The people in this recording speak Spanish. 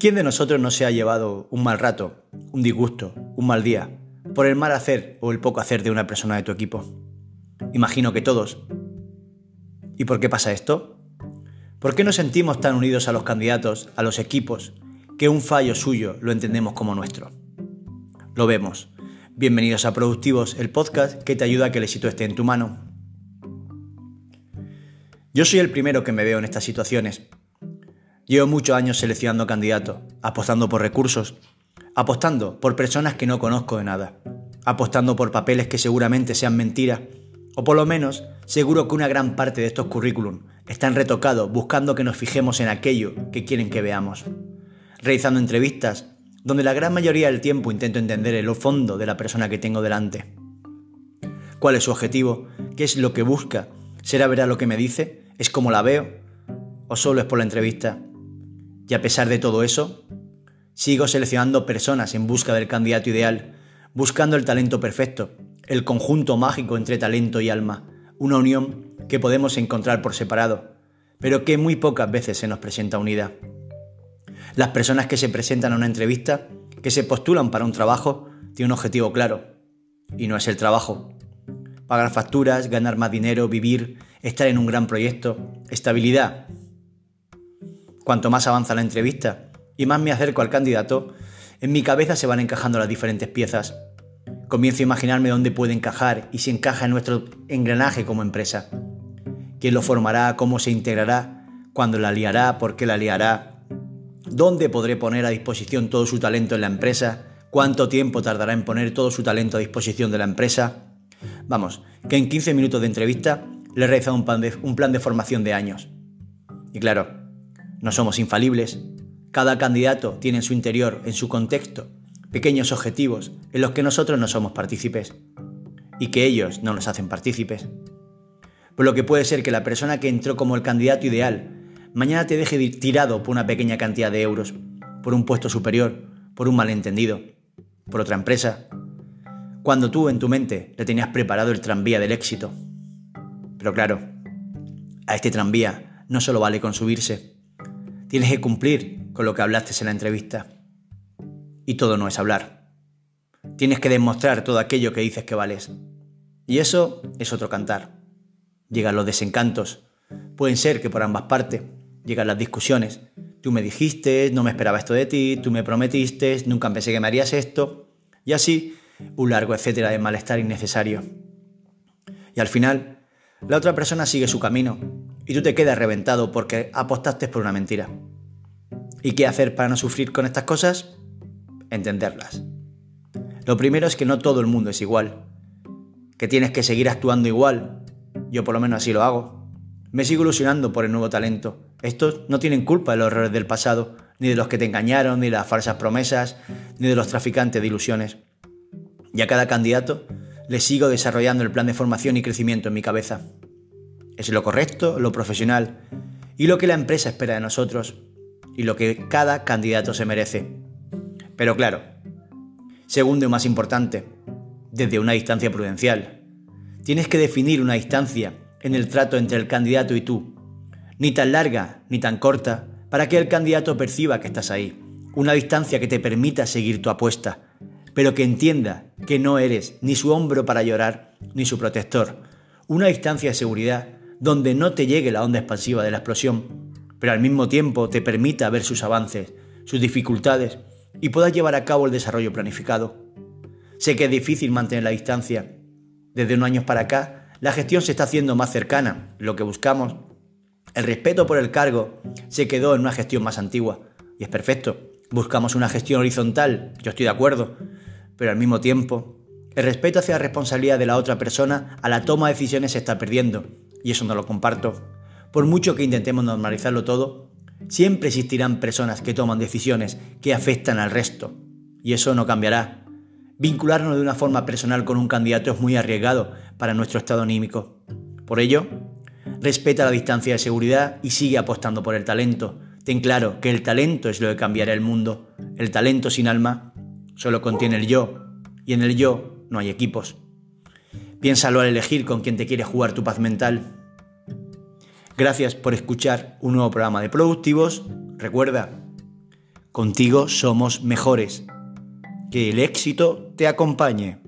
¿Quién de nosotros no se ha llevado un mal rato, un disgusto, un mal día, por el mal hacer o el poco hacer de una persona de tu equipo? Imagino que todos. ¿Y por qué pasa esto? ¿Por qué nos sentimos tan unidos a los candidatos, a los equipos, que un fallo suyo lo entendemos como nuestro? Lo vemos. Bienvenidos a Productivos, el podcast que te ayuda a que el éxito esté en tu mano. Yo soy el primero que me veo en estas situaciones. Llevo muchos años seleccionando candidatos, apostando por recursos, apostando por personas que no conozco de nada, apostando por papeles que seguramente sean mentiras, o por lo menos seguro que una gran parte de estos currículum están retocados buscando que nos fijemos en aquello que quieren que veamos, realizando entrevistas donde la gran mayoría del tiempo intento entender el fondo de la persona que tengo delante. ¿Cuál es su objetivo? ¿Qué es lo que busca? ¿Será verdad lo que me dice? ¿Es como la veo? ¿O solo es por la entrevista? Y a pesar de todo eso, sigo seleccionando personas en busca del candidato ideal, buscando el talento perfecto, el conjunto mágico entre talento y alma, una unión que podemos encontrar por separado, pero que muy pocas veces se nos presenta unida. Las personas que se presentan a una entrevista, que se postulan para un trabajo, tienen un objetivo claro, y no es el trabajo. Pagar facturas, ganar más dinero, vivir, estar en un gran proyecto, estabilidad. Cuanto más avanza la entrevista y más me acerco al candidato, en mi cabeza se van encajando las diferentes piezas. Comienzo a imaginarme dónde puede encajar y si encaja en nuestro engranaje como empresa. ¿Quién lo formará? ¿Cómo se integrará? ¿Cuándo la liará? ¿Por qué la liará? ¿Dónde podré poner a disposición todo su talento en la empresa? ¿Cuánto tiempo tardará en poner todo su talento a disposición de la empresa? Vamos, que en 15 minutos de entrevista le he realizado un plan de, un plan de formación de años. Y claro, no somos infalibles. Cada candidato tiene en su interior, en su contexto, pequeños objetivos en los que nosotros no somos partícipes y que ellos no nos hacen partícipes. Por lo que puede ser que la persona que entró como el candidato ideal mañana te deje tirado por una pequeña cantidad de euros, por un puesto superior, por un malentendido, por otra empresa, cuando tú en tu mente le tenías preparado el tranvía del éxito. Pero claro, a este tranvía no solo vale con subirse, tienes que cumplir con lo que hablaste en la entrevista. Y todo no es hablar. Tienes que demostrar todo aquello que dices que vales. Y eso es otro cantar. Llegan los desencantos. Pueden ser que por ambas partes llegan las discusiones. Tú me dijiste, no me esperaba esto de ti, tú me prometiste, nunca pensé que me harías esto. Y así, un largo etcétera de malestar innecesario. Y al final, la otra persona sigue su camino y tú te quedas reventado porque apostaste por una mentira. ¿Y qué hacer para no sufrir con estas cosas? Entenderlas. Lo primero es que no todo el mundo es igual, que tienes que seguir actuando igual. Yo por lo menos así lo hago. Me sigo ilusionando por el nuevo talento. Estos no tienen culpa de los errores del pasado, ni de los que te engañaron, ni de las falsas promesas, ni de los traficantes de ilusiones. Y a cada candidato le sigo desarrollando el plan de formación y crecimiento en mi cabeza. Es lo correcto, lo profesional y lo que la empresa espera de nosotros y lo que cada candidato se merece. Pero claro, segundo y más importante, desde una distancia prudencial. Tienes que definir una distancia en el trato entre el candidato y tú, ni tan larga ni tan corta, para que el candidato perciba que estás ahí, una distancia que te permita seguir tu apuesta, pero que entienda que no eres ni su hombro para llorar, ni su protector, una distancia de seguridad donde no te llegue la onda expansiva de la explosión, pero al mismo tiempo te permita ver sus avances, sus dificultades y puedas llevar a cabo el desarrollo planificado. Sé que es difícil mantener la distancia. Desde unos años para acá la gestión se está haciendo más cercana, lo que buscamos. El respeto por el cargo se quedó en una gestión más antigua y es perfecto. Buscamos una gestión horizontal, yo estoy de acuerdo, pero al mismo tiempo, el respeto hacia la responsabilidad de la otra persona a la toma de decisiones se está perdiendo y eso no lo comparto. Por mucho que intentemos normalizarlo todo, siempre existirán personas que toman decisiones que afectan al resto y eso no cambiará. Vincularnos de una forma personal con un candidato es muy arriesgado para nuestro estado anímico. Por ello, respeta la distancia de seguridad y sigue apostando por el talento. Ten claro que el talento es lo que cambiará el mundo. El talento sin alma solo contiene el yo, y en el yo no hay equipos. Piénsalo al elegir con quién te quiere jugar tu paz mental. Gracias por escuchar un nuevo programa de Productivos. Recuerda, Contigo somos mejores. Que el éxito te acompañe.